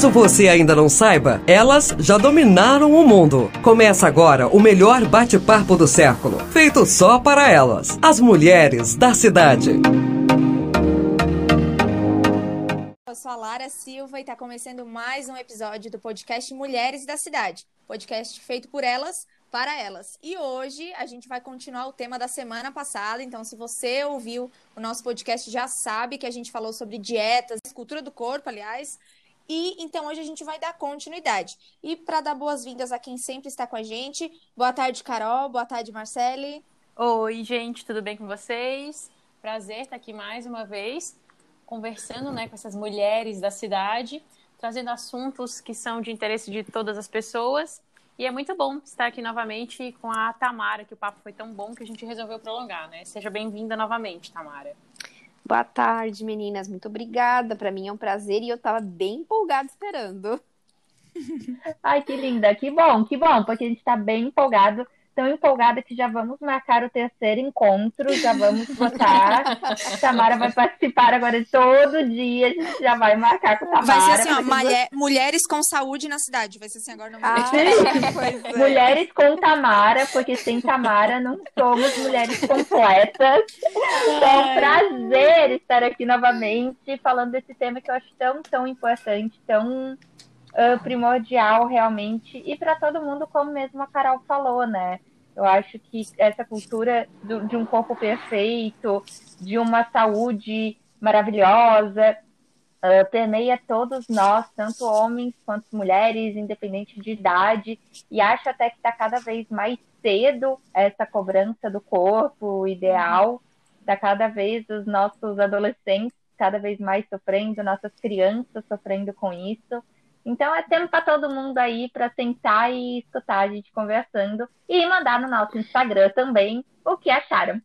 Caso você ainda não saiba, elas já dominaram o mundo. Começa agora o melhor bate-papo do século, feito só para elas, as mulheres da cidade. Eu sou a Lara Silva e está começando mais um episódio do podcast Mulheres da Cidade, podcast feito por elas para elas. E hoje a gente vai continuar o tema da semana passada. Então, se você ouviu o nosso podcast, já sabe que a gente falou sobre dietas, cultura do corpo, aliás. E então hoje a gente vai dar continuidade. E para dar boas-vindas a quem sempre está com a gente, boa tarde, Carol. Boa tarde, Marcele. Oi, gente, tudo bem com vocês? Prazer estar aqui mais uma vez, conversando né, com essas mulheres da cidade, trazendo assuntos que são de interesse de todas as pessoas e é muito bom estar aqui novamente com a Tamara, que o papo foi tão bom que a gente resolveu prolongar, né? Seja bem-vinda novamente, Tamara. Boa tarde, meninas. Muito obrigada. Para mim é um prazer e eu estava bem empolgada esperando. Ai, que linda. Que bom, que bom, porque a gente está bem empolgado tão empolgada que já vamos marcar o terceiro encontro, já vamos botar. Tamara vai participar agora de todo dia, a gente já vai marcar com a Tamara. Vai ser assim, ó, mulher, mulheres com saúde na cidade, vai ser assim agora no ah, é. Mulheres com Tamara, porque sem Tamara não somos mulheres completas. É um prazer estar aqui novamente falando desse tema que eu acho tão, tão importante, tão uh, primordial realmente, e para todo mundo, como mesmo a Carol falou, né? Eu acho que essa cultura do, de um corpo perfeito, de uma saúde maravilhosa, uh, permeia todos nós, tanto homens quanto mulheres, independente de idade, e acho até que está cada vez mais cedo essa cobrança do corpo ideal, está cada vez os nossos adolescentes cada vez mais sofrendo, nossas crianças sofrendo com isso. Então é tempo para todo mundo aí para sentar e escutar a gente conversando e mandar no nosso Instagram também o que acharam.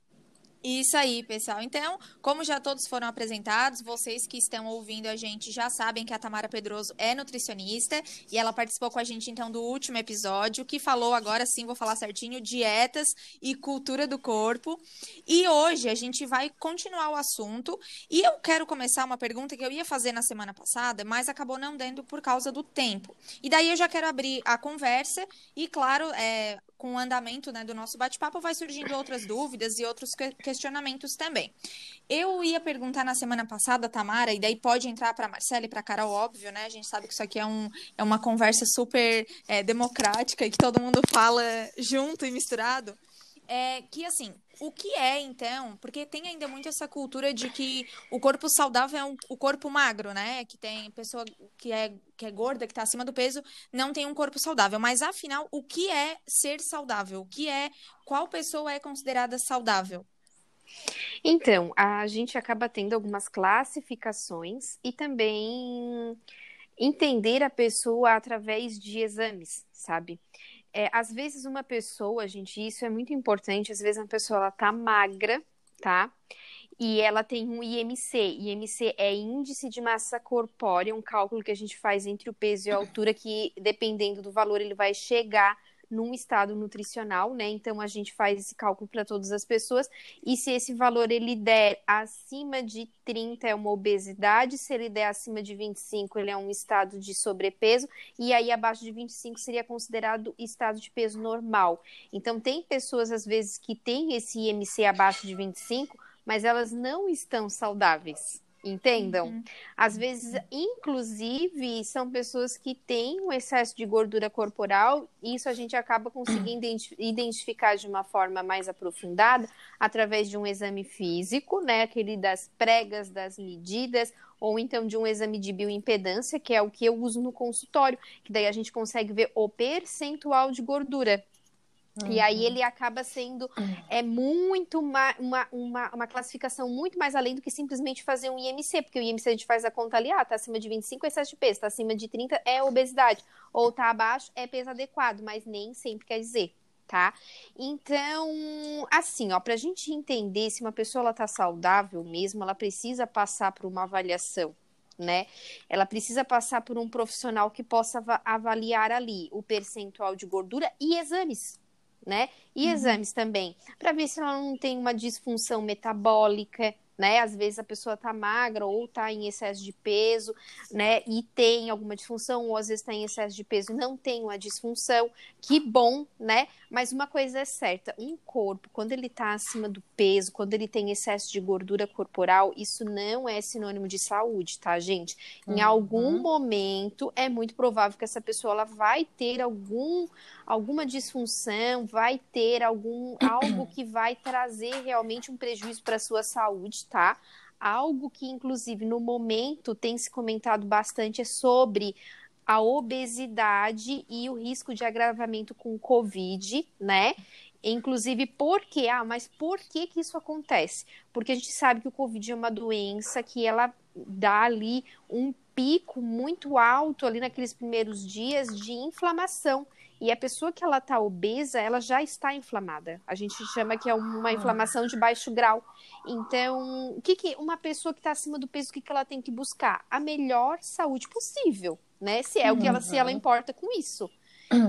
Isso aí, pessoal. Então, como já todos foram apresentados, vocês que estão ouvindo a gente já sabem que a Tamara Pedroso é nutricionista e ela participou com a gente então do último episódio, que falou agora sim, vou falar certinho, dietas e cultura do corpo. E hoje a gente vai continuar o assunto e eu quero começar uma pergunta que eu ia fazer na semana passada, mas acabou não dando por causa do tempo. E daí eu já quero abrir a conversa e, claro, é, com o andamento né, do nosso bate-papo, vai surgindo outras dúvidas e outros questionamentos também. Eu ia perguntar na semana passada, Tamara, e daí pode entrar para Marcela e para Carol, óbvio, né? A gente sabe que isso aqui é, um, é uma conversa super é, democrática e que todo mundo fala junto e misturado é que assim, o que é então? Porque tem ainda muito essa cultura de que o corpo saudável é um, o corpo magro, né? Que tem pessoa que é, que é gorda, que está acima do peso, não tem um corpo saudável. Mas afinal, o que é ser saudável? O que é qual pessoa é considerada saudável? Então, a gente acaba tendo algumas classificações e também entender a pessoa através de exames, sabe? é, às vezes uma pessoa, gente, isso é muito importante, às vezes uma pessoa ela tá magra, tá? E ela tem um IMC. IMC é índice de massa corpórea, um cálculo que a gente faz entre o peso e a altura, que dependendo do valor ele vai chegar num estado nutricional, né? Então a gente faz esse cálculo para todas as pessoas e se esse valor ele der acima de 30 é uma obesidade, se ele der acima de 25 ele é um estado de sobrepeso e aí abaixo de 25 seria considerado estado de peso normal. Então tem pessoas às vezes que têm esse IMC abaixo de 25, mas elas não estão saudáveis. Entendam? Uhum. Às vezes, inclusive, são pessoas que têm um excesso de gordura corporal, e isso a gente acaba conseguindo identificar de uma forma mais aprofundada através de um exame físico, né? Aquele das pregas, das medidas, ou então de um exame de bioimpedância, que é o que eu uso no consultório, que daí a gente consegue ver o percentual de gordura. Uhum. E aí ele acaba sendo é muito uma, uma, uma, uma, classificação muito mais além do que simplesmente fazer um IMC, porque o IMC a gente faz a conta ali, ah, tá acima de 25 é excesso de peso, tá acima de 30 é obesidade, ou tá abaixo é peso adequado, mas nem sempre quer dizer, tá? Então, assim, ó, pra gente entender se uma pessoa ela tá saudável mesmo, ela precisa passar por uma avaliação, né? Ela precisa passar por um profissional que possa avaliar ali o percentual de gordura e exames, né? E uhum. exames também, para ver se ela não tem uma disfunção metabólica, né? Às vezes a pessoa tá magra ou tá em excesso de peso, né? E tem alguma disfunção, ou às vezes tá em excesso de peso e não tem uma disfunção. Que bom, né? Mas uma coisa é certa: um corpo, quando ele tá acima do peso, quando ele tem excesso de gordura corporal, isso não é sinônimo de saúde, tá, gente? Em uhum. algum momento é muito provável que essa pessoa ela vai ter algum alguma disfunção, vai ter algum algo que vai trazer realmente um prejuízo para a sua saúde, tá? Algo que, inclusive, no momento tem se comentado bastante é sobre a obesidade e o risco de agravamento com Covid, né? Inclusive, por quê? Ah, mas por que que isso acontece? Porque a gente sabe que o Covid é uma doença que ela dá ali um pico muito alto ali naqueles primeiros dias de inflamação. E a pessoa que ela está obesa, ela já está inflamada. A gente chama que é uma inflamação de baixo grau. Então, o que, que uma pessoa que está acima do peso, o que, que ela tem que buscar? A melhor saúde possível, né? Se é o que ela, se ela uhum. importa com isso.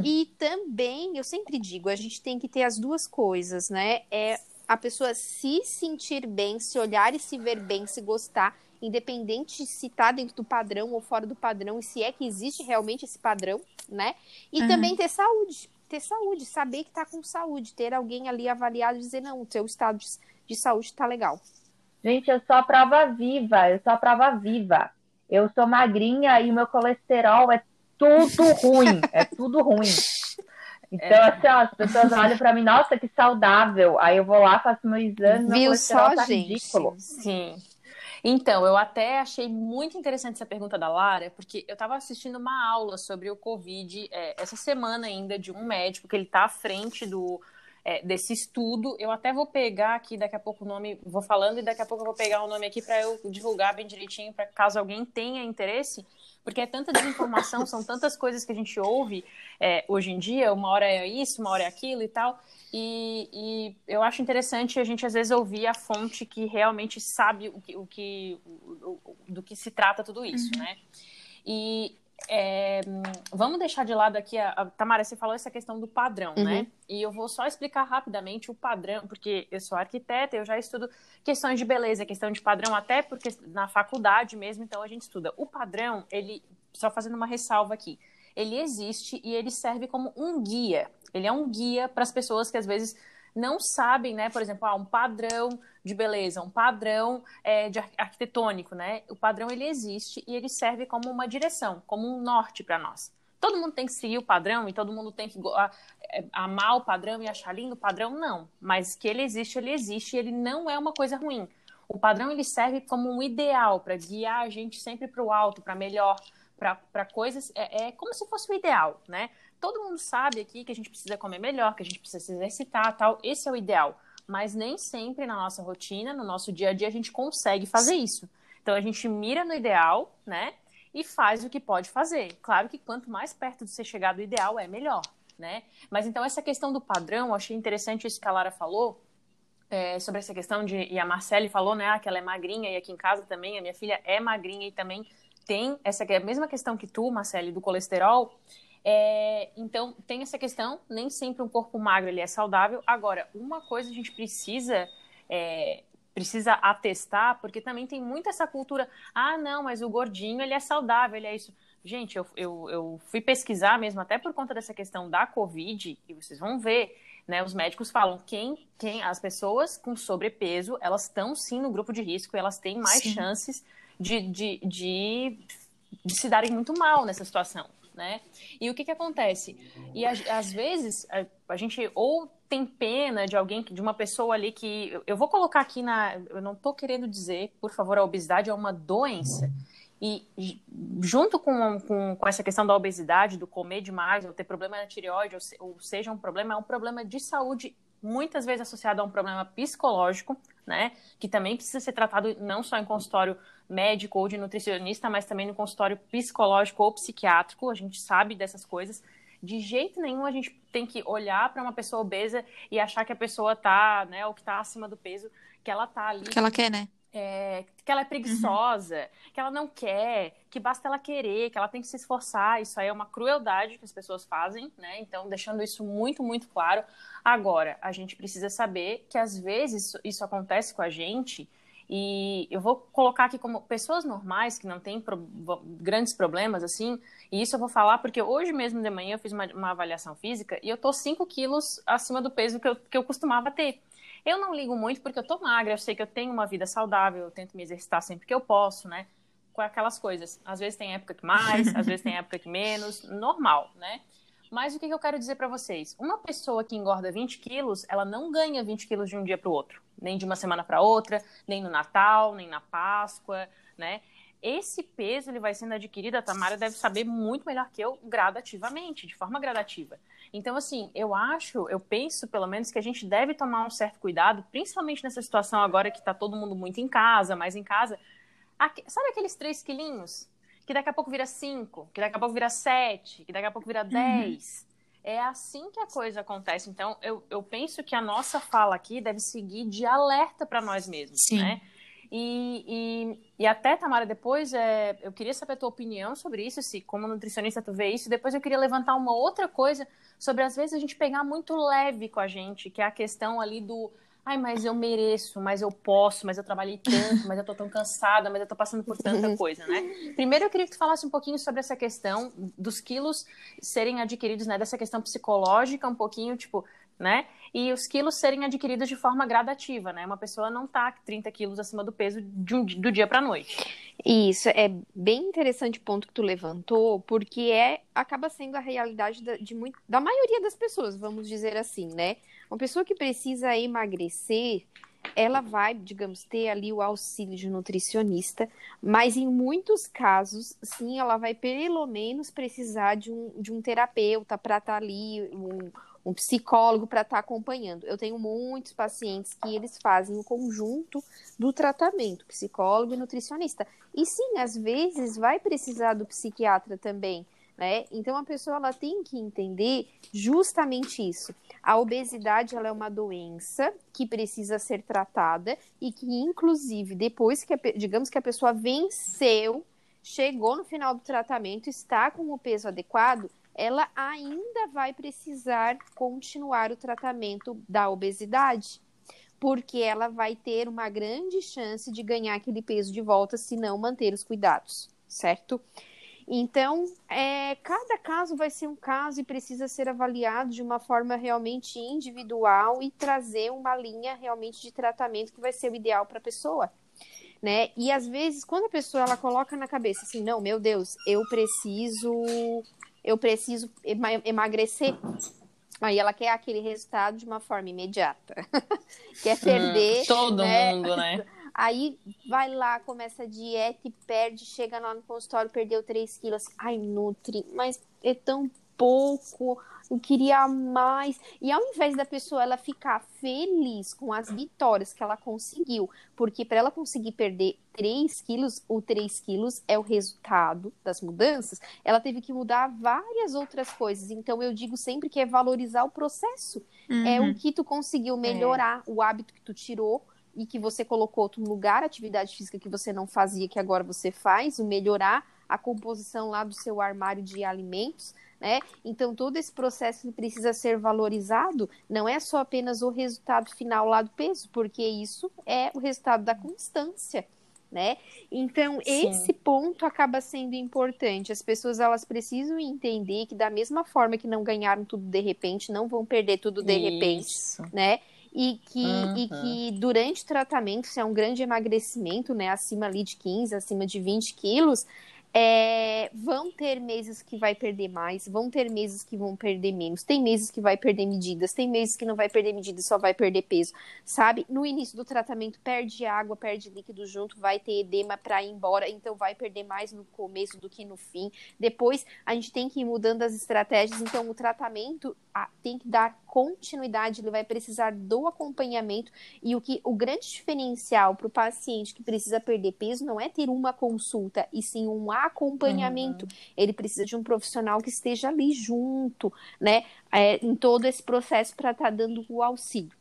E também, eu sempre digo, a gente tem que ter as duas coisas, né? É a pessoa se sentir bem, se olhar e se ver bem, se gostar, independente se está dentro do padrão ou fora do padrão, e se é que existe realmente esse padrão, né? E uhum. também ter saúde, ter saúde, saber que está com saúde, ter alguém ali avaliado e dizer, não, o seu estado de, de saúde está legal. Gente, eu sou a prova viva, eu sou a prova viva. Eu sou magrinha e o meu colesterol é tudo ruim, é tudo ruim. Então, é. assim, ó, as pessoas olham para mim, nossa, que saudável. Aí eu vou lá, faço meu exame, meu colesterol só, tá gente? ridículo. Sim. Então, eu até achei muito interessante essa pergunta da Lara, porque eu estava assistindo uma aula sobre o Covid é, essa semana ainda de um médico que ele está à frente do, é, desse estudo. Eu até vou pegar aqui daqui a pouco o nome, vou falando e daqui a pouco eu vou pegar o nome aqui para eu divulgar bem direitinho, para caso alguém tenha interesse, porque é tanta desinformação, são tantas coisas que a gente ouve é, hoje em dia, uma hora é isso, uma hora é aquilo e tal. E, e, eu acho interessante a gente às vezes ouvir a fonte que realmente sabe o que, o que o, o, do que se trata tudo isso, uhum. né? E é, vamos deixar de lado aqui, a, a, Tamara, você falou essa questão do padrão, né? uhum. né? E eu vou só explicar rapidamente o padrão, porque eu sou arquiteta, eu já estudo questões de beleza, questão de padrão, até porque na faculdade mesmo, então a gente estuda. O padrão, ele, só fazendo uma ressalva aqui, ele existe e ele serve como um guia. Ele é um guia para as pessoas que às vezes não sabem, né? Por exemplo, ah, um padrão de beleza, um padrão é, de arquitetônico, né? O padrão ele existe e ele serve como uma direção, como um norte para nós. Todo mundo tem que seguir o padrão e todo mundo tem que é, amar o padrão e achar lindo o padrão, não. Mas que ele existe, ele existe e ele não é uma coisa ruim. O padrão ele serve como um ideal para guiar a gente sempre para o alto, para melhor, para coisas. É, é como se fosse o ideal, né? Todo mundo sabe aqui que a gente precisa comer melhor, que a gente precisa se exercitar, tal. Esse é o ideal. Mas nem sempre na nossa rotina, no nosso dia a dia, a gente consegue fazer isso. Então a gente mira no ideal, né? E faz o que pode fazer. Claro que quanto mais perto de você chegar do ideal, é melhor, né? Mas então essa questão do padrão, eu achei interessante isso que a Lara falou, é, sobre essa questão de. E a Marcele falou, né, que ela é magrinha, e aqui em casa também, a minha filha é magrinha e também tem essa mesma questão que tu, Marcele, do colesterol. É, então, tem essa questão, nem sempre um corpo magro ele é saudável. Agora, uma coisa a gente precisa é, precisa atestar, porque também tem muito essa cultura, ah, não, mas o gordinho ele é saudável, ele é isso. Gente, eu, eu, eu fui pesquisar mesmo, até por conta dessa questão da Covid, e vocês vão ver, né, os médicos falam quem, quem as pessoas com sobrepeso, elas estão sim no grupo de risco, elas têm mais sim. chances de, de, de, de se darem muito mal nessa situação né? E o que que acontece? E a, às vezes a, a, gente ou tem pena de alguém, de uma pessoa ali que eu vou colocar aqui na, eu não estou querendo dizer, por favor, a obesidade é uma doença. E junto com, com, com, essa questão da obesidade, do comer demais, ou ter problema na tireoide, ou, se, ou seja, um problema, é um problema de saúde, muitas vezes associado a um problema psicológico, né? Que também precisa ser tratado não só em consultório médico ou de nutricionista, mas também no consultório psicológico ou psiquiátrico. A gente sabe dessas coisas. De jeito nenhum a gente tem que olhar para uma pessoa obesa e achar que a pessoa tá, né, ou que tá acima do peso, que ela tá ali. Que ela quer, né? É, que ela é preguiçosa, uhum. que ela não quer, que basta ela querer, que ela tem que se esforçar. Isso aí é uma crueldade que as pessoas fazem, né? Então, deixando isso muito, muito claro. Agora, a gente precisa saber que às vezes isso acontece com a gente E eu vou colocar aqui como pessoas normais que não têm pro, grandes problemas, assim, e isso eu vou falar porque hoje mesmo de manhã eu fiz uma, uma avaliação física e eu tô 5 quilos acima do peso que eu, que eu costumava ter. Eu não ligo muito porque eu tô magra, eu sei que eu tenho uma vida saudável, eu tento me exercitar sempre que eu posso, né? Com aquelas coisas. Às vezes tem época que mais, às vezes tem época que menos, normal, né? Mas o que, que eu quero dizer para vocês? Uma pessoa que engorda 20 quilos, ela não ganha 20 quilos de um dia para o outro, nem de uma semana para outra, nem no Natal, nem na Páscoa, né? Esse peso ele vai sendo adquirido, a Tamara deve saber muito melhor que eu, gradativamente, de forma gradativa. Então, assim, eu acho, eu penso pelo menos que a gente deve tomar um certo cuidado, principalmente nessa situação agora que está todo mundo muito em casa, mais em casa. Sabe aqueles três quilinhos? Que daqui a pouco vira cinco, que daqui a pouco vira sete, que daqui a pouco vira uhum. dez. Uhum. É assim que a coisa acontece. Então, eu, eu penso que a nossa fala aqui deve seguir de alerta para nós mesmos, Sim. né? E, e, e, até, Tamara, depois é, eu queria saber a tua opinião sobre isso, se como nutricionista tu vê isso. Depois eu queria levantar uma outra coisa sobre, às vezes, a gente pegar muito leve com a gente, que é a questão ali do ai, mas eu mereço, mas eu posso, mas eu trabalhei tanto, mas eu tô tão cansada, mas eu tô passando por tanta coisa, né? Primeiro eu queria que tu falasse um pouquinho sobre essa questão dos quilos serem adquiridos, né? Dessa questão psicológica, um pouquinho, tipo, né? E os quilos serem adquiridos de forma gradativa, né? Uma pessoa não tá 30 quilos acima do peso um, do dia para noite. Isso, é bem interessante o ponto que tu levantou, porque é acaba sendo a realidade da, de muito, da maioria das pessoas, vamos dizer assim, né? Uma pessoa que precisa emagrecer, ela vai, digamos, ter ali o auxílio de nutricionista, mas em muitos casos, sim, ela vai pelo menos precisar de um, de um terapeuta para estar tá ali, um, um psicólogo para estar tá acompanhando. Eu tenho muitos pacientes que eles fazem o conjunto do tratamento, psicólogo e nutricionista. E sim, às vezes vai precisar do psiquiatra também, né? Então a pessoa ela tem que entender justamente isso. A obesidade ela é uma doença que precisa ser tratada e que inclusive depois que a, digamos que a pessoa venceu, chegou no final do tratamento, está com o peso adequado, ela ainda vai precisar continuar o tratamento da obesidade, porque ela vai ter uma grande chance de ganhar aquele peso de volta se não manter os cuidados, certo? Então, é, cada caso vai ser um caso e precisa ser avaliado de uma forma realmente individual e trazer uma linha realmente de tratamento que vai ser o ideal para a pessoa. Né? E às vezes, quando a pessoa ela coloca na cabeça assim, não, meu Deus, eu preciso eu preciso emagrecer. Aí ela quer aquele resultado de uma forma imediata. quer perder. Hum, todo né? mundo, né? Aí vai lá, começa a dieta e perde, chega lá no consultório, perdeu 3 quilos. Ai, Nutri, mas é tão pouco eu queria mais. E ao invés da pessoa ela ficar feliz com as vitórias que ela conseguiu, porque para ela conseguir perder 3 quilos, o 3 quilos é o resultado das mudanças, ela teve que mudar várias outras coisas. Então eu digo sempre que é valorizar o processo. Uhum. É o que tu conseguiu melhorar, é. o hábito que tu tirou e que você colocou outro lugar, atividade física que você não fazia, que agora você faz, o melhorar a composição lá do seu armário de alimentos né? Então todo esse processo precisa ser valorizado, não é só apenas o resultado final lá do peso, porque isso é o resultado da constância. Né? Então Sim. esse ponto acaba sendo importante. As pessoas elas precisam entender que da mesma forma que não ganharam tudo de repente, não vão perder tudo de Isso. repente, né? E que, uhum. e que durante o tratamento, se é um grande emagrecimento, né, acima ali de 15, acima de 20 quilos, é, vão ter meses que vai perder mais, vão ter meses que vão perder menos, tem meses que vai perder medidas, tem meses que não vai perder medidas, só vai perder peso, sabe? No início do tratamento perde água, perde líquido junto, vai ter edema para ir embora, então vai perder mais no começo do que no fim. Depois a gente tem que ir mudando as estratégias, então o tratamento tem que dar continuidade, ele vai precisar do acompanhamento e o que o grande diferencial para o paciente que precisa perder peso não é ter uma consulta e sim um acompanhamento. Uhum. Ele precisa de um profissional que esteja ali junto, né, é, em todo esse processo para estar tá dando o auxílio.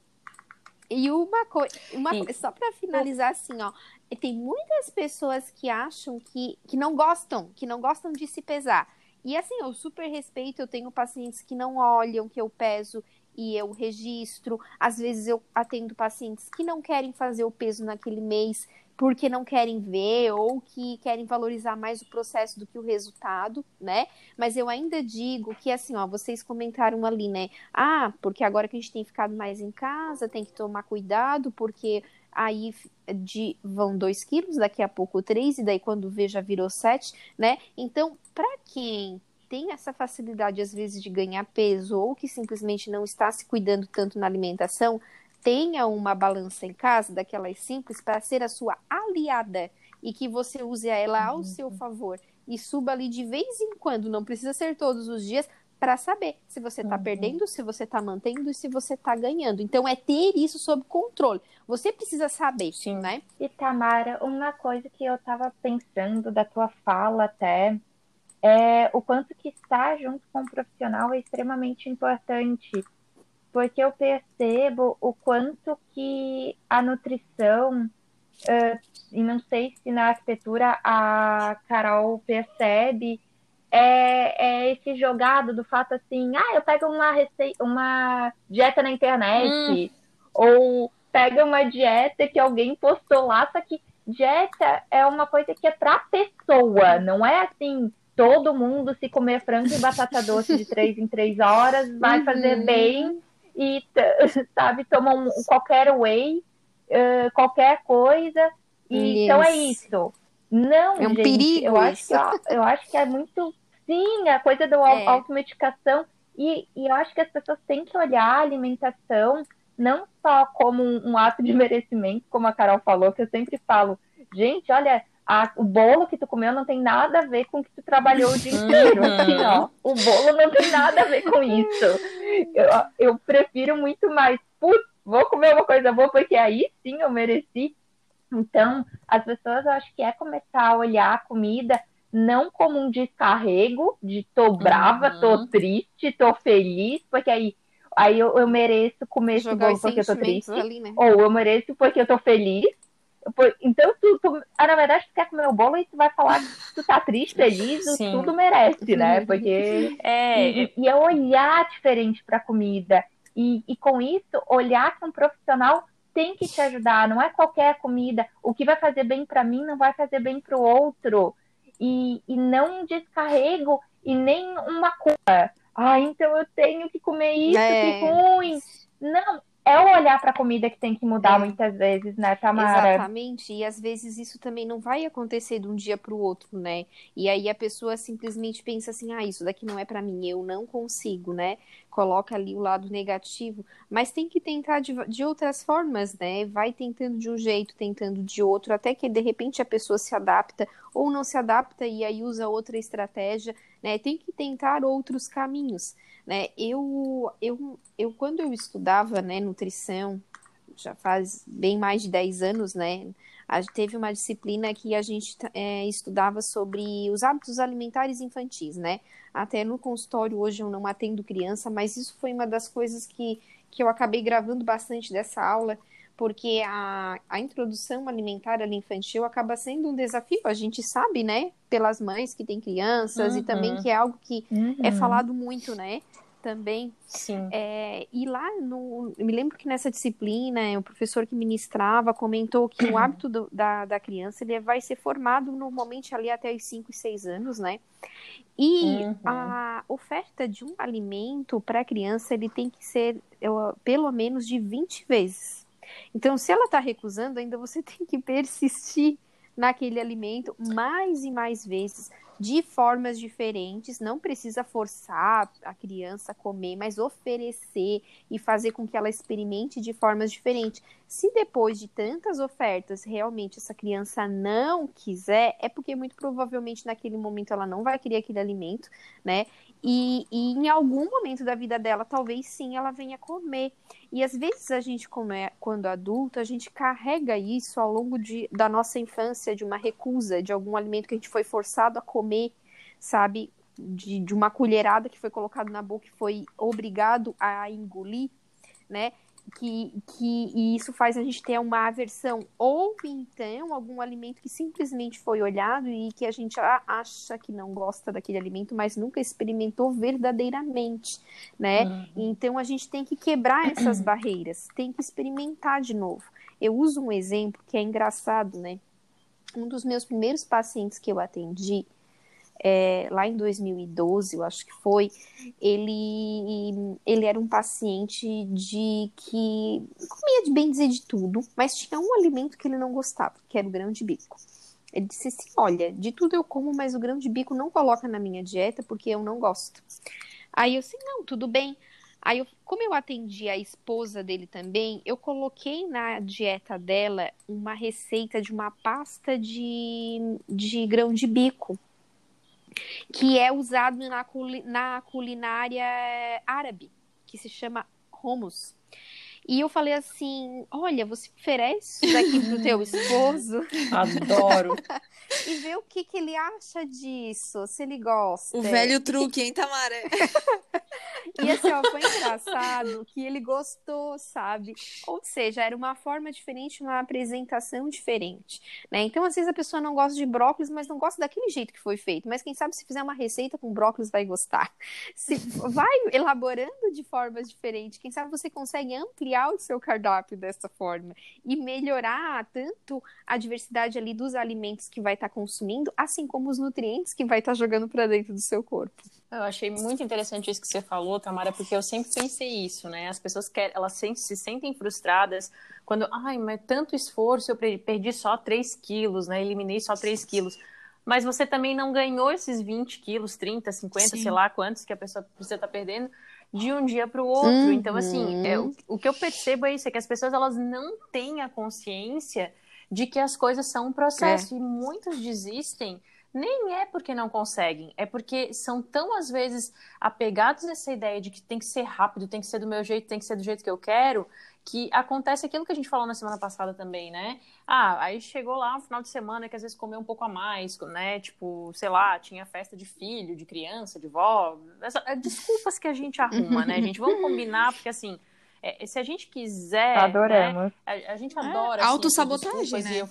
E uma coisa, uma, só para finalizar assim, ó, tem muitas pessoas que acham que, que não gostam, que não gostam de se pesar. E assim, eu super respeito, eu tenho pacientes que não olham que eu peso e eu registro. Às vezes eu atendo pacientes que não querem fazer o peso naquele mês porque não querem ver ou que querem valorizar mais o processo do que o resultado, né? Mas eu ainda digo que assim, ó, vocês comentaram ali, né? Ah, porque agora que a gente tem ficado mais em casa, tem que tomar cuidado, porque aí de, vão 2 quilos, daqui a pouco 3, e daí quando vê já virou 7, né? Então, para quem tem essa facilidade, às vezes, de ganhar peso ou que simplesmente não está se cuidando tanto na alimentação, tenha uma balança em casa, daquelas simples, para ser a sua aliada e que você use ela ao uhum. seu favor e suba ali de vez em quando, não precisa ser todos os dias, para saber se você está uhum. perdendo, se você está mantendo e se você está ganhando. Então, é ter isso sob controle. Você precisa saber, Sim. né? E, Tamara, uma coisa que eu estava pensando da tua fala até, é o quanto que estar junto com um profissional é extremamente importante porque eu percebo o quanto que a nutrição, uh, e não sei se na arquitetura a Carol percebe, é, é, esse jogado do fato assim, ah, eu pego uma, receita, uma dieta na internet, hum. ou pega uma dieta que alguém postou lá, só que dieta é uma coisa que é pra pessoa, não é assim, todo mundo se comer frango e batata doce de três em três horas vai uhum. fazer bem e, sabe, tomam qualquer whey, uh, qualquer coisa. E, Então é isso. Não, é um gente, perigo eu acho, que, eu acho que é muito. Sim, a coisa da é. automedicação. E, e eu acho que as pessoas têm que olhar a alimentação não só como um, um ato de merecimento, como a Carol falou, que eu sempre falo, gente, olha, a, o bolo que tu comeu não tem nada a ver com o que tu trabalhou o dia inteiro. Uhum. Assim, ó, o bolo não tem nada a ver com isso. Eu, eu prefiro muito mais, putz, vou comer uma coisa boa, porque aí sim eu mereci. Então, as pessoas, eu acho que é começar a olhar a comida não como um descarrego de tô brava, uhum. tô triste, tô feliz, porque aí aí eu, eu mereço comer esse bolo porque eu tô triste, ali, né? ou eu mereço porque eu tô feliz, então, tu, tu, ah, na verdade, tu quer comer o bolo e tu vai falar que tu tá triste, feliz, Sim. tudo merece, né? Porque. É... E, e é olhar diferente pra comida. E, e com isso, olhar que um profissional tem que te ajudar, não é qualquer comida. O que vai fazer bem para mim não vai fazer bem para o outro. E, e não um descarrego e nem uma culpa. Ah, então eu tenho que comer isso, é. que ruim. Não, é o olhar para a comida que tem que mudar é. muitas vezes, né, Tamara? Exatamente. E às vezes isso também não vai acontecer de um dia para o outro, né? E aí a pessoa simplesmente pensa assim: ah, isso daqui não é para mim, eu não consigo, né? Coloca ali o lado negativo. Mas tem que tentar de, de outras formas, né? Vai tentando de um jeito, tentando de outro, até que de repente a pessoa se adapta ou não se adapta e aí usa outra estratégia, né? Tem que tentar outros caminhos. Né? Eu, eu, eu, quando eu estudava né, nutrição, já faz bem mais de 10 anos, né? A, teve uma disciplina que a gente é, estudava sobre os hábitos alimentares infantis, né? Até no consultório hoje eu não atendo criança, mas isso foi uma das coisas que, que eu acabei gravando bastante dessa aula, porque a, a introdução alimentar infantil acaba sendo um desafio, a gente sabe, né? Pelas mães que têm crianças uhum. e também uhum. que é algo que é uhum. é falado muito, né? também. Sim. É, e lá no. me lembro que nessa disciplina, o professor que ministrava comentou que o hábito do, da, da criança ele vai ser formado normalmente ali até os 5 e 6 anos, né? E uhum. a oferta de um alimento para a criança ele tem que ser eu, pelo menos de 20 vezes. Então, se ela está recusando, ainda você tem que persistir naquele alimento mais e mais vezes de formas diferentes, não precisa forçar a criança a comer, mas oferecer e fazer com que ela experimente de formas diferentes. Se depois de tantas ofertas realmente essa criança não quiser, é porque muito provavelmente naquele momento ela não vai querer aquele alimento, né? E, e, em algum momento da vida dela, talvez sim, ela venha comer. E às vezes a gente, quando adulta, a gente carrega isso ao longo de, da nossa infância, de uma recusa, de algum alimento que a gente foi forçado a comer, sabe? De, de uma colherada que foi colocado na boca e foi obrigado a engolir, né? Que, que e isso faz a gente ter uma aversão ou então algum alimento que simplesmente foi olhado e que a gente acha que não gosta daquele alimento, mas nunca experimentou verdadeiramente, né? Uhum. Então a gente tem que quebrar essas barreiras, tem que experimentar de novo. Eu uso um exemplo que é engraçado, né? Um dos meus primeiros pacientes que eu atendi, é, lá em 2012, eu acho que foi, ele, ele era um paciente de que comia de bem dizer de tudo, mas tinha um alimento que ele não gostava, que era o grão de bico. Ele disse assim: Olha, de tudo eu como, mas o grão de bico não coloca na minha dieta porque eu não gosto. Aí eu disse: Não, tudo bem. Aí, eu, como eu atendi a esposa dele também, eu coloquei na dieta dela uma receita de uma pasta de, de grão de bico que é usado na, culinária árabe, que se chama hummus. E eu falei assim: olha, você oferece isso daqui pro teu esposo? Adoro. e vê o que, que ele acha disso, se ele gosta. O velho truque, hein, Tamara? e assim, ó, foi engraçado que ele gostou, sabe? Ou seja, era uma forma diferente, uma apresentação diferente, né? Então, às vezes a pessoa não gosta de brócolis, mas não gosta daquele jeito que foi feito. Mas quem sabe se fizer uma receita com brócolis vai gostar. Se vai elaborando de formas diferentes, quem sabe você consegue ampliar o seu cardápio dessa forma e melhorar tanto a diversidade ali dos alimentos que vai estar tá consumindo, assim como os nutrientes que vai estar tá jogando para dentro do seu corpo. Eu achei muito interessante isso que você falou, Tamara, porque eu sempre pensei isso, né? As pessoas querem, elas se sentem frustradas quando, ai, mas tanto esforço, eu perdi só 3 quilos, né? Eliminei só 3 quilos. Mas você também não ganhou esses 20 quilos, 30, 50, Sim. sei lá quantos que a pessoa precisa estar tá perdendo de um dia para o outro. Uhum. Então, assim, é, o, o que eu percebo é isso, é que as pessoas elas não têm a consciência de que as coisas são um processo é. e muitos desistem nem é porque não conseguem, é porque são tão, às vezes, apegados nessa ideia de que tem que ser rápido, tem que ser do meu jeito, tem que ser do jeito que eu quero, que acontece aquilo que a gente falou na semana passada também, né? Ah, aí chegou lá um final de semana que às vezes comeu um pouco a mais, né? Tipo, sei lá, tinha festa de filho, de criança, de vó. Essa, é, desculpas que a gente arruma, né, gente? Vamos combinar, porque assim. É, se a gente quiser. Né, Adoramos. Né, a, a, gente adora. É, assim, Autossabotagem, né?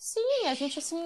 Sim, a gente, assim.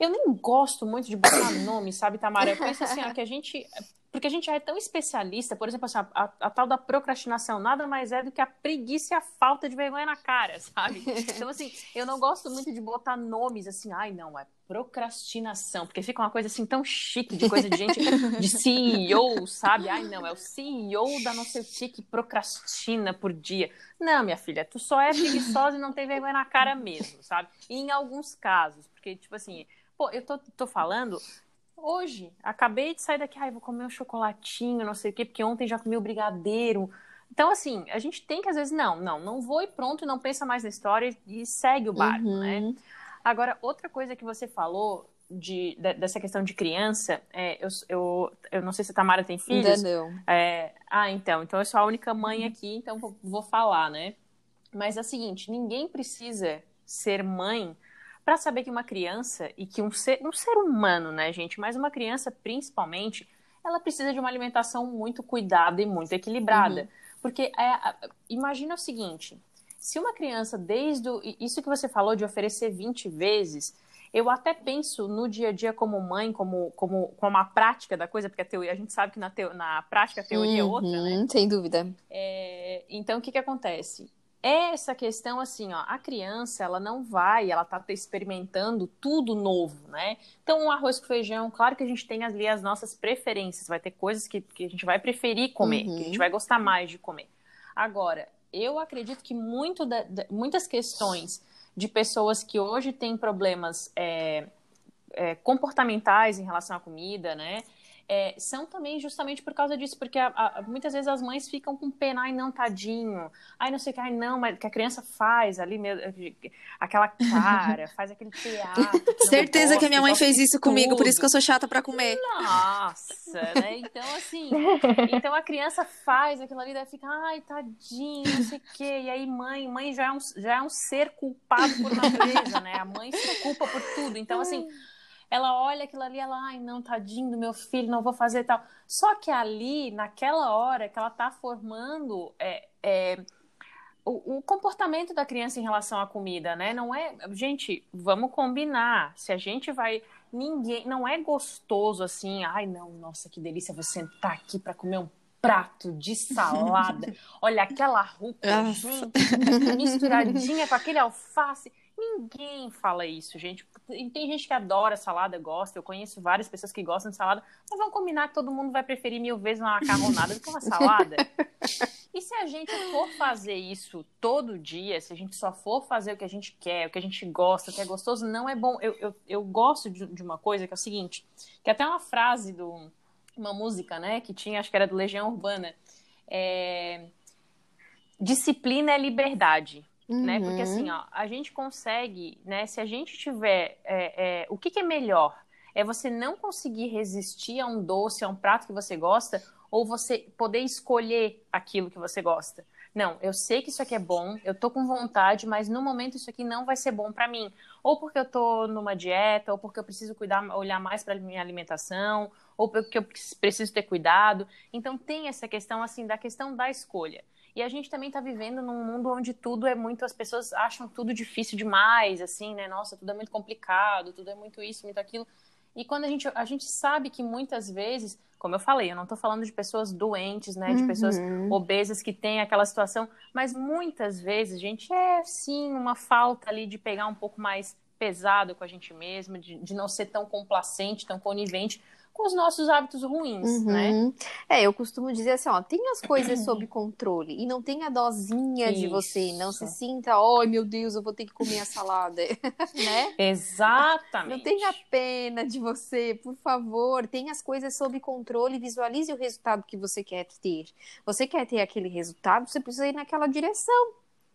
Eu nem gosto muito de botar nome, sabe, Tamara? Eu penso assim, ó, que a gente. Porque a gente já é tão especialista, por exemplo, assim, a, a, a, tal da procrastinação nada mais é do que a preguiça e a falta de vergonha na cara, sabe? Então, assim, eu não gosto muito de botar nomes assim, ai, não, é procrastinação, porque fica uma coisa assim tão chique de coisa de gente, de CEO, sabe? Ai, não, é o CEO da não sei o que que procrastina por dia. Não, minha filha, tu só é preguiçosa e não tem vergonha na cara mesmo, sabe? E em alguns casos, porque, tipo assim, pô, eu tô, tô falando hoje, acabei de sair daqui, ai, vou comer um chocolatinho, não sei o quê, porque ontem já comi o brigadeiro. Então, assim, a gente tem que, às vezes, não, não, não vou e pronto, não pensa mais na história e segue o barco, uhum. né? Agora, outra coisa que você falou de, de, dessa questão de criança, é, eu, eu, eu não sei se a Tamara tem filhos. Ainda não. É, ah, então. Então eu sou a única mãe aqui, então vou, vou falar, né? Mas é o seguinte: ninguém precisa ser mãe para saber que uma criança e que um ser, um ser humano, né, gente? Mas uma criança, principalmente, ela precisa de uma alimentação muito cuidada e muito equilibrada. Uhum. Porque é, imagina o seguinte: se uma criança, desde o, isso que você falou de oferecer 20 vezes, eu até penso no dia a dia como mãe, como, como, como a prática da coisa, porque a, teoria, a gente sabe que na, teo, na prática a teoria é uhum, é outra, né? Sem dúvida. É, então, o que, que acontece? Essa questão, assim, ó, a criança, ela não vai, ela tá experimentando tudo novo, né? Então, um arroz com feijão, claro que a gente tem ali as nossas preferências, vai ter coisas que, que a gente vai preferir comer, uhum. que a gente uhum. vai gostar mais de comer. Agora, eu acredito que muito da, da, muitas questões de pessoas que hoje têm problemas é, é, comportamentais em relação à comida, né? É, são também justamente por causa disso, porque a, a, muitas vezes as mães ficam com pena, ai não, tadinho, ai não sei o que, ai não, mas que a criança faz ali aquela cara, faz aquele teatro. Que Certeza que a minha mãe fez isso comigo, tudo. por isso que eu sou chata para comer. Nossa, né? Então, assim, então a criança faz aquilo ali, daí fica, ai, tadinho, não sei o quê, e aí mãe, mãe já é um, já é um ser culpado por natureza, né? A mãe se culpa por tudo, então, assim ela olha aquilo ali, ela, ai, não, tadinho do meu filho, não vou fazer tal. Só que ali, naquela hora que ela tá formando é, é, o, o, comportamento da criança em relação à comida, né? Não é. Gente, vamos combinar. Se a gente vai. Ninguém. Não é gostoso assim. Ai, não, nossa, que delícia vou sentar aqui para comer um prato de salada. Olha, aquela rúcula, misturadinha com aquele alface. Ninguém fala isso, gente. Tem gente que adora salada, gosta. Eu conheço várias pessoas que gostam de salada, mas vamos combinar que todo mundo vai preferir mil vezes uma macarronada do que uma salada. E se a gente for fazer isso todo dia, se a gente só for fazer o que a gente quer, o que a gente gosta, o que é gostoso, não é bom. Eu, eu, eu gosto de, de uma coisa que é o seguinte, que é até uma frase do uma música, né, que tinha, acho que era do Legião Urbana. É... Disciplina é liberdade. Uhum. Né? Porque assim, ó, a gente consegue, né? Se a gente tiver. É, é, o que, que é melhor? É você não conseguir resistir a um doce, a um prato que você gosta, ou você poder escolher aquilo que você gosta. Não, eu sei que isso aqui é bom, eu tô com vontade, mas no momento isso aqui não vai ser bom para mim. Ou porque eu tô numa dieta, ou porque eu preciso cuidar, olhar mais para minha alimentação, ou porque eu preciso ter cuidado. Então tem essa questão assim da questão da escolha. E a gente também está vivendo num mundo onde tudo é muito, as pessoas acham tudo difícil demais, assim, né? Nossa, tudo é muito complicado, tudo é muito isso, muito aquilo. E quando a gente, a gente sabe que muitas vezes, como eu falei, eu não estou falando de pessoas doentes, né? De uhum. pessoas obesas que têm aquela situação, mas muitas vezes, gente, é sim uma falta ali de pegar um pouco mais pesado com a gente mesmo, de, de não ser tão complacente, tão conivente com os nossos hábitos ruins, né? uhum. né? É, eu costumo dizer assim, ó, tenha as coisas sob controle e não tenha dozinha Isso. de você, não se sinta, oh meu Deus, eu vou ter que comer a salada, né? Exatamente. Não tenha pena de você, por favor, tenha as coisas sob controle, visualize o resultado que você quer ter. Você quer ter aquele resultado, você precisa ir naquela direção,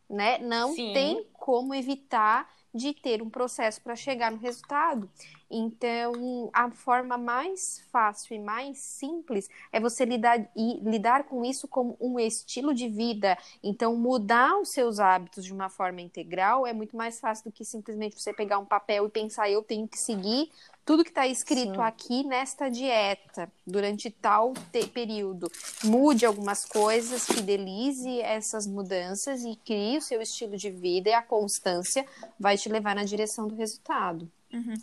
né? Não Sim. tem como evitar de ter um processo para chegar no resultado. Então, a forma mais fácil e mais simples é você lidar, e, lidar com isso como um estilo de vida. Então, mudar os seus hábitos de uma forma integral é muito mais fácil do que simplesmente você pegar um papel e pensar, eu tenho que seguir tudo que está escrito Sim. aqui nesta dieta durante tal período. Mude algumas coisas, fidelize essas mudanças e crie o seu estilo de vida e a constância vai te levar na direção do resultado. Uhum.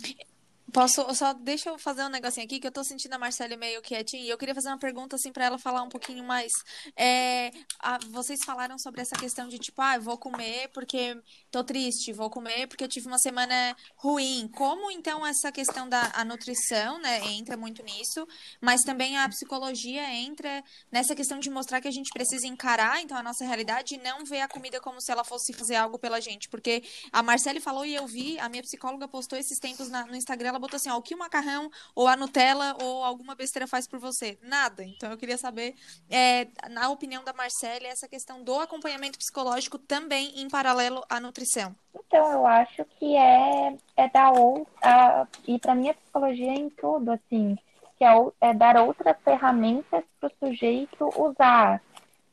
Posso, só deixa eu fazer um negocinho aqui que eu tô sentindo a Marcele meio quietinha e eu queria fazer uma pergunta assim para ela falar um pouquinho mais. É, a, vocês falaram sobre essa questão de tipo, ah, eu vou comer porque tô triste, vou comer porque eu tive uma semana ruim. Como então essa questão da a nutrição, né, entra muito nisso, mas também a psicologia entra nessa questão de mostrar que a gente precisa encarar então a nossa realidade e não ver a comida como se ela fosse fazer algo pela gente, porque a Marcele falou e eu vi, a minha psicóloga postou esses tempos na, no Instagram, ela botou assim, ó, o que o macarrão ou a Nutella ou alguma besteira faz por você? Nada. Então eu queria saber, é, na opinião da Marcele, essa questão do acompanhamento psicológico também em paralelo à nutrição. Então eu acho que é, é dar outra, e para mim a psicologia é em tudo, assim, que é, é dar outras ferramentas para o sujeito usar.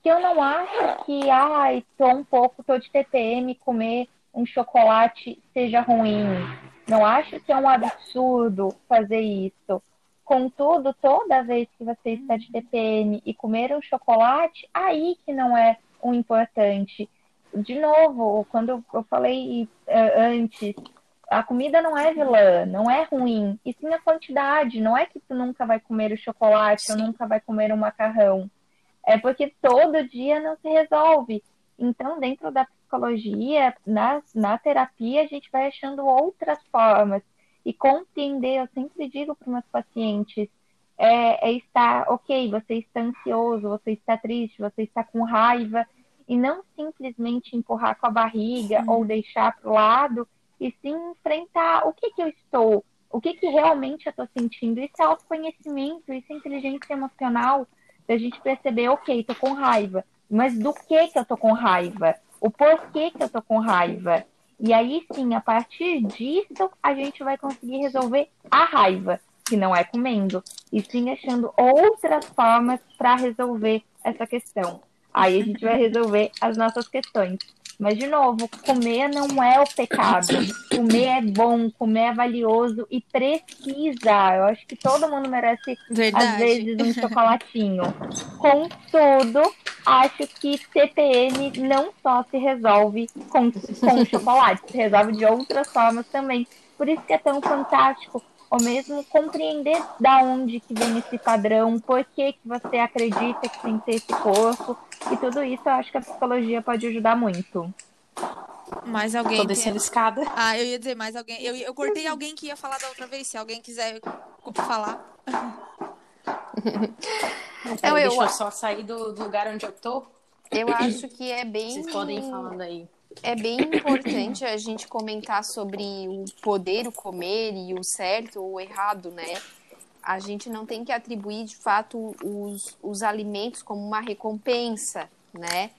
Que eu não acho que, ai, tô um pouco, tô de TPM, comer um chocolate seja ruim não acho que é um absurdo fazer isso. Contudo, toda vez que você está de TPM e comer um chocolate, aí que não é o importante. De novo, quando eu falei uh, antes, a comida não é vilã, não é ruim, e sim a quantidade. Não é que tu nunca vai comer o chocolate sim. ou nunca vai comer um macarrão. É porque todo dia não se resolve. Então, dentro da psicologia, na, na terapia, a gente vai achando outras formas. E compreender, eu sempre digo para meus pacientes, é, é, estar, ok, você está ansioso, você está triste, você está com raiva, e não simplesmente empurrar com a barriga sim. ou deixar para o lado, e sim enfrentar o que, que eu estou, o que, que realmente eu estou sentindo. Isso é autoconhecimento, isso é inteligência emocional, da gente perceber, ok, estou com raiva, mas do que, que eu estou com raiva? O porquê que eu tô com raiva. E aí sim, a partir disso, a gente vai conseguir resolver a raiva, que não é comendo, e sim achando outras formas para resolver essa questão. Aí a gente vai resolver as nossas questões. Mas, de novo, comer não é o pecado. Comer é bom, comer é valioso e precisa. Eu acho que todo mundo merece, Verdade. às vezes, um chocolatinho. Contudo, acho que TPM não só se resolve com, com chocolate, se resolve de outras formas também. Por isso que é tão fantástico ou mesmo compreender da onde que vem esse padrão, por que, que você acredita que tem que ter esse corpo, e tudo isso eu acho que a psicologia pode ajudar muito. Mais alguém? Tô descendo que... escada. Ah, eu ia dizer mais alguém. Eu, eu cortei alguém que ia falar da outra vez. Se alguém quiser falar. Então, eu, deixa eu só sair do, do lugar onde eu tô. Eu acho que é bem. Vocês podem ir falando aí. É bem importante a gente comentar sobre o poder, o comer e o certo ou o errado, né? A gente não tem que atribuir de fato os, os alimentos como uma recompensa, né?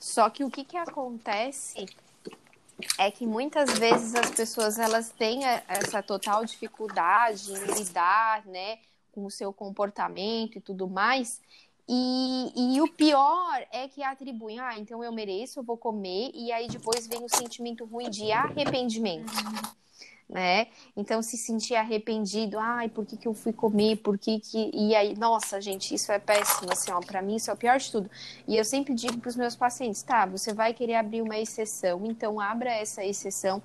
Só que o que, que acontece é que muitas vezes as pessoas elas têm essa total dificuldade em lidar, né, com o seu comportamento e tudo mais, e, e, o pior é que atribuem, ah, então eu mereço, eu vou comer, e aí depois vem o sentimento ruim de arrependimento. Né? Então se sentir arrependido, ai, por que, que eu fui comer? Por que que e aí, nossa, gente, isso é péssimo, assim, ó, para mim isso é o pior de tudo. E eu sempre digo para os meus pacientes, tá, você vai querer abrir uma exceção, então abra essa exceção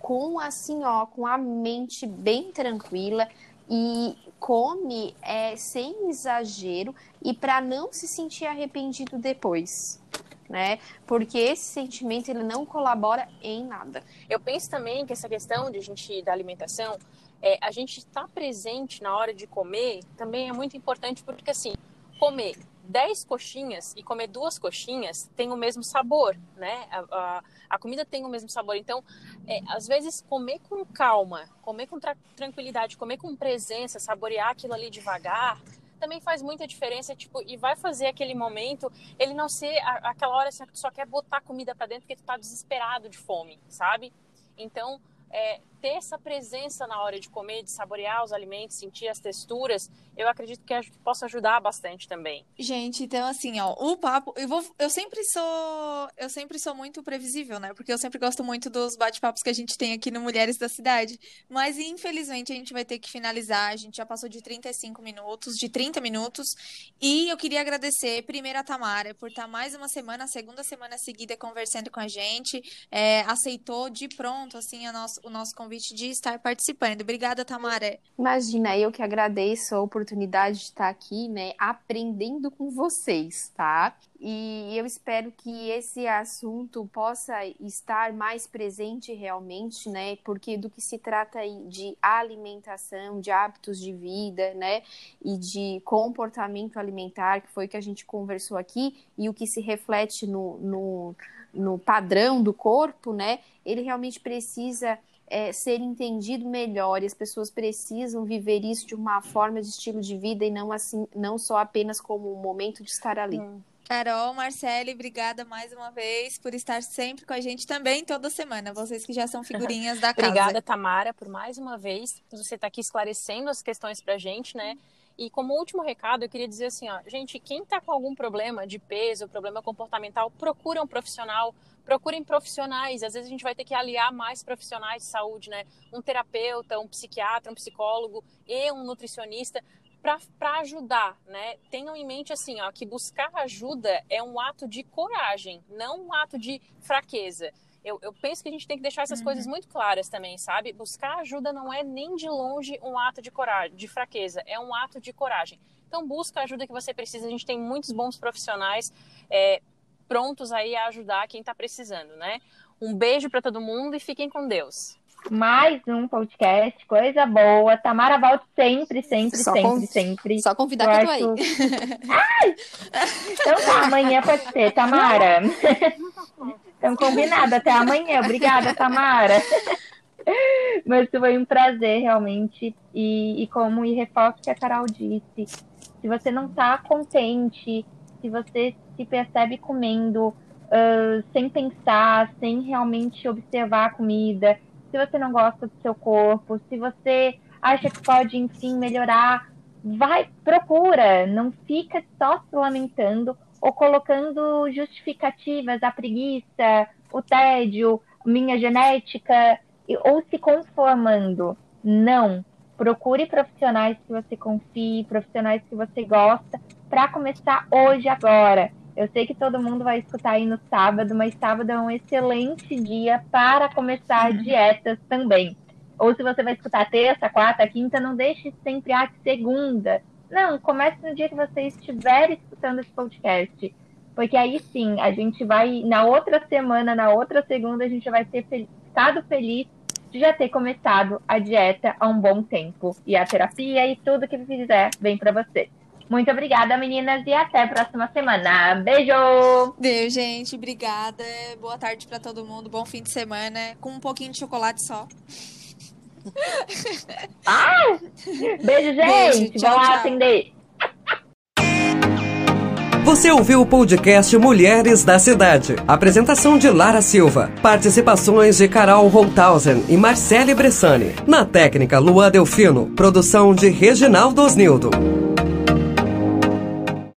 com assim, ó, com a mente bem tranquila e come é, sem exagero e para não se sentir arrependido depois. Né? Porque esse sentimento ele não colabora em nada. Eu penso também que essa questão de a gente da alimentação, é, a gente estar tá presente na hora de comer também é muito importante porque assim, comer 10 coxinhas e comer duas coxinhas tem o mesmo sabor, né? A, a, a comida tem o mesmo sabor. Então, é, às vezes, comer com calma, comer com tra tranquilidade, comer com presença, saborear aquilo ali devagar, também faz muita diferença, tipo, e vai fazer aquele momento, ele não ser a, aquela hora assim, que tu só quer botar comida para dentro porque tu tá desesperado de fome, sabe? Então, é, ter essa presença na hora de comer, de saborear os alimentos, sentir as texturas, eu acredito que possa ajudar bastante também. Gente, então assim, ó, o papo, eu vou, eu sempre sou, eu sempre sou muito previsível, né? Porque eu sempre gosto muito dos bate-papos que a gente tem aqui no Mulheres da Cidade, mas infelizmente a gente vai ter que finalizar, a gente já passou de 35 minutos, de 30 minutos, e eu queria agradecer primeiro a Tamara por estar mais uma semana, a segunda semana seguida conversando com a gente, é, aceitou de pronto assim o nosso, o nosso convite de estar participando. Obrigada, Tamara. Imagina, eu que agradeço a oportunidade de estar aqui, né, aprendendo com vocês, tá? E eu espero que esse assunto possa estar mais presente realmente, né? Porque do que se trata de alimentação, de hábitos de vida, né? E de comportamento alimentar, que foi o que a gente conversou aqui, e o que se reflete no, no, no padrão do corpo, né? Ele realmente precisa é, ser entendido melhor e as pessoas precisam viver isso de uma forma de estilo de vida e não assim, não só apenas como um momento de estar ali. Hum. Carol, Marcele, obrigada mais uma vez por estar sempre com a gente também toda semana. Vocês que já são figurinhas da casa. Obrigada, Tamara, por mais uma vez. Você está aqui esclarecendo as questões para a gente, né? E como último recado, eu queria dizer assim, ó, gente, quem está com algum problema de peso, problema comportamental, procura um profissional, procurem profissionais. Às vezes a gente vai ter que aliar mais profissionais de saúde, né? Um terapeuta, um psiquiatra, um psicólogo e um nutricionista para ajudar, né? Tenham em mente assim, ó, que buscar ajuda é um ato de coragem, não um ato de fraqueza. Eu, eu penso que a gente tem que deixar essas uhum. coisas muito claras também, sabe? Buscar ajuda não é nem de longe um ato de coragem, de fraqueza, é um ato de coragem. Então busca a ajuda que você precisa. A gente tem muitos bons profissionais é, prontos aí a ajudar quem está precisando, né? Um beijo para todo mundo e fiquem com Deus. Mais um podcast, coisa boa. Tamara volte sempre, sempre, só sempre, sempre. Só convidar eu que eu acho... Ai! Então tá, amanhã pode ser, Tamara. Então combinado, até amanhã. Obrigada, Tamara. Mas foi um prazer, realmente. E, e como e reforço que a Carol disse, se você não está contente, se você se percebe comendo uh, sem pensar, sem realmente observar a comida, se você não gosta do seu corpo, se você acha que pode, enfim, melhorar, vai, procura, não fica só se lamentando ou colocando justificativas, a preguiça, o tédio, minha genética, ou se conformando. Não. Procure profissionais que você confie, profissionais que você gosta, para começar hoje, agora. Eu sei que todo mundo vai escutar aí no sábado, mas sábado é um excelente dia para começar uhum. dietas também. Ou se você vai escutar terça, quarta, quinta, não deixe sempre a segunda. Não, comece no dia que você estiver escutando esse podcast. Porque aí sim, a gente vai, na outra semana, na outra segunda, a gente vai ter ficado feliz de já ter começado a dieta há um bom tempo. E a terapia e tudo que fizer vem para você. Muito obrigada, meninas, e até a próxima semana. Beijo! Beijo, gente. Obrigada. Boa tarde para todo mundo. Bom fim de semana. Com um pouquinho de chocolate só. Ah! Beijo, gente. Beijo. Tchau, Vou lá tchau. atender. Você ouviu o podcast Mulheres da Cidade. Apresentação de Lara Silva. Participações de Carol Holthausen e Marcele Bressani. Na técnica, Lua Delfino. Produção de Reginaldo Osnildo.